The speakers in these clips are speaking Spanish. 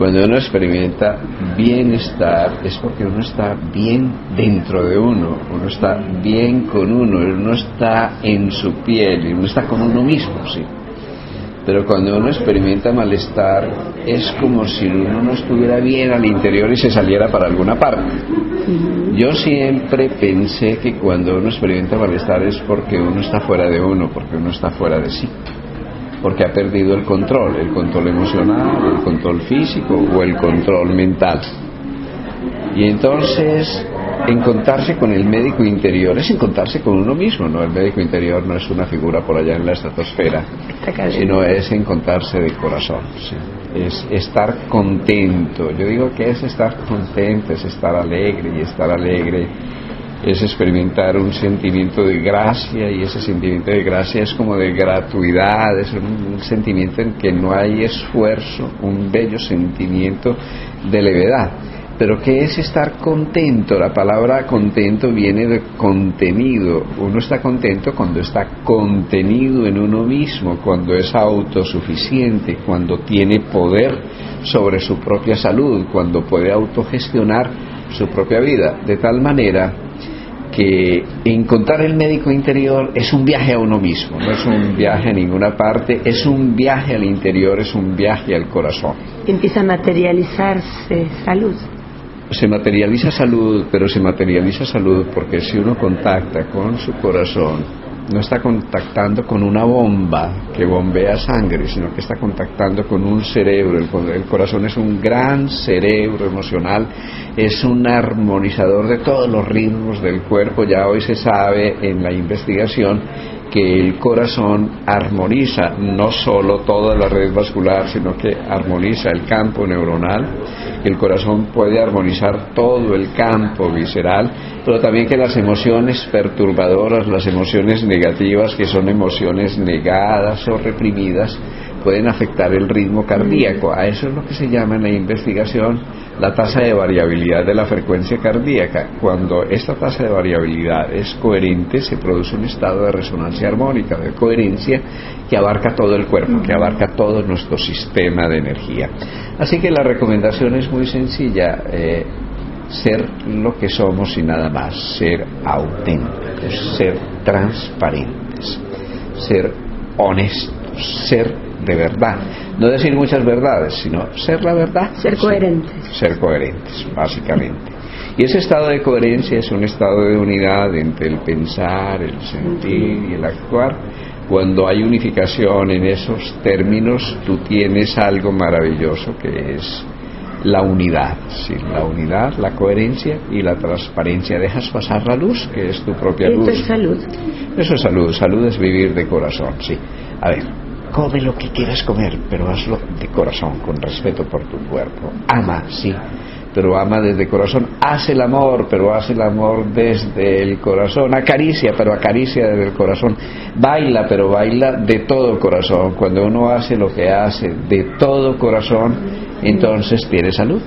Cuando uno experimenta bienestar es porque uno está bien dentro de uno, uno está bien con uno, uno está en su piel uno está con uno mismo, sí. Pero cuando uno experimenta malestar es como si uno no estuviera bien al interior y se saliera para alguna parte. Yo siempre pensé que cuando uno experimenta malestar es porque uno está fuera de uno, porque uno está fuera de sí porque ha perdido el control, el control emocional, el control físico o el control mental. Y entonces, encontrarse con el médico interior es encontrarse con uno mismo, ¿no? El médico interior no es una figura por allá en la estratosfera, sino es encontrarse de corazón, es estar contento. Yo digo que es estar contento, es estar alegre y estar alegre es experimentar un sentimiento de gracia y ese sentimiento de gracia es como de gratuidad, es un, sentimiento en que no hay esfuerzo, un bello sentimiento de levedad. Pero ¿qué es estar contento? La palabra contento viene de contenido. Uno está contento cuando está contenido en uno mismo, cuando es autosuficiente, cuando tiene poder sobre su propia salud, cuando puede autogestionar su propia vida. De tal manera que encontrar el médico interior es un viaje a uno mismo, no es un viaje a ninguna parte, es un viaje al interior, es un viaje al corazón. Empieza a materializarse salud. Se materializa salud, pero se materializa salud porque si uno contacta con su corazón, no está contactando con una bomba que bombea sangre, sino que está contactando con un cerebro. El, corazón es un gran cerebro emocional, es un armonizador de todos los ritmos del cuerpo. Ya hoy se sabe en la investigación que el corazón armoniza no solo toda la red vascular, sino que armoniza el campo neuronal, el corazón puede armonizar todo el campo visceral, pero también que las emociones perturbadoras, las emociones negativas, que son emociones negadas o reprimidas, pueden afectar el ritmo cardíaco. A eso es lo que se llama en la investigación la tasa de variabilidad de la frecuencia cardíaca. Cuando esta tasa de variabilidad es coherente, se produce un estado de resonancia armónica, de coherencia, que abarca todo el cuerpo, que abarca todo nuestro sistema de energía. Así que la recomendación es muy sencilla. Eh, ser lo que somos y nada más, ser auténticos, ser transparentes, ser honestos, ser de verdad. No decir muchas verdades, sino ser la verdad. Ser coherentes. Ser, coherentes, básicamente. Y ese estado de coherencia es un estado de unidad entre el pensar, el sentir y el actuar. Cuando hay unificación en esos términos, tú tienes algo maravilloso que es la unidad, sí, la unidad, la coherencia y la transparencia. Dejas pasar la luz, que es tu propia luz. Eso es salud. Eso es salud. Salud es vivir de corazón, sí. A ver, come lo que quieras comer, pero hazlo de corazón, con respeto por tu cuerpo. Ama, sí, pero ama desde corazón. Haz el amor, pero haz el amor desde el corazón. Acaricia, pero acaricia desde el corazón. Baila, pero baila de todo corazón. Cuando uno hace lo que hace de todo corazón, entonces tiene salud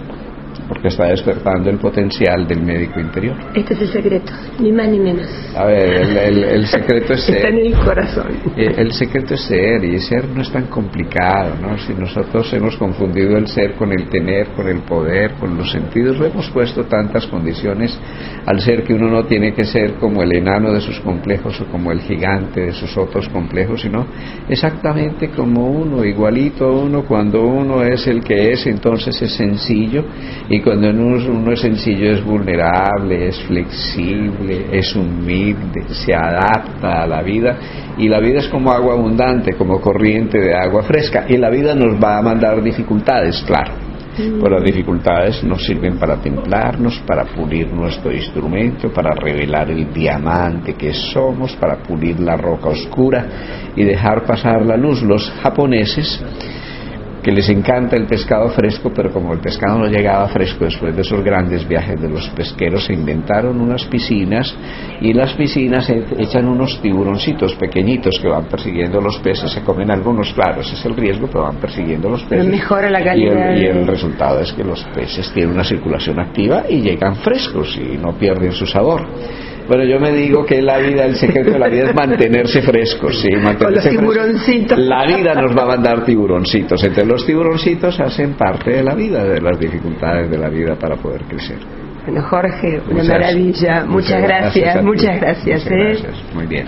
porque está despertando el potencial del médico interior. Este es el secreto, ni más ni menos. A ver, el, secreto es ser. Está en el corazón. Eh, el, secreto es ser, y ser no es tan complicado, ¿no? Si nosotros hemos confundido el ser con el tener, con el poder, con los sentidos, le hemos puesto tantas condiciones al ser que uno no tiene que ser como el enano de sus complejos o como el gigante de sus otros complejos, sino exactamente como uno, igualito a uno, cuando uno es el que es, entonces es sencillo y cuando uno, es sencillo es vulnerable, es flexible, es humilde, se adapta a la vida y la vida es como agua abundante, como corriente de agua fresca y la vida nos va a mandar dificultades, claro. Pero las dificultades nos sirven para templarnos, para pulir nuestro instrumento, para revelar el diamante que somos, para pulir la roca oscura y dejar pasar la luz. Los japoneses que les encanta el pescado fresco, pero como el pescado no llegaba fresco después de esos grandes viajes de los pesqueros, se inventaron unas piscinas y en las piscinas e- echan unos tiburoncitos pequeñitos que van persiguiendo los peces, se comen algunos, claro, ese es el riesgo, pero van persiguiendo los peces. mejora la Y calidad el, y el resultado es que los peces tienen una circulación activa y llegan frescos y no pierden su sabor. Bueno, yo me digo que la vida, el secreto de la vida es mantenerse frescos, sí, mantenerse frescos. tiburoncitos. La vida nos va a mandar tiburoncitos. Entonces los tiburoncitos hacen parte de la vida, de las dificultades de la vida para poder crecer. Bueno, Jorge, una Muchas- maravilla. Muchas, gracias, muchas gracias. Muchas ¿eh? gracias. Muy bien.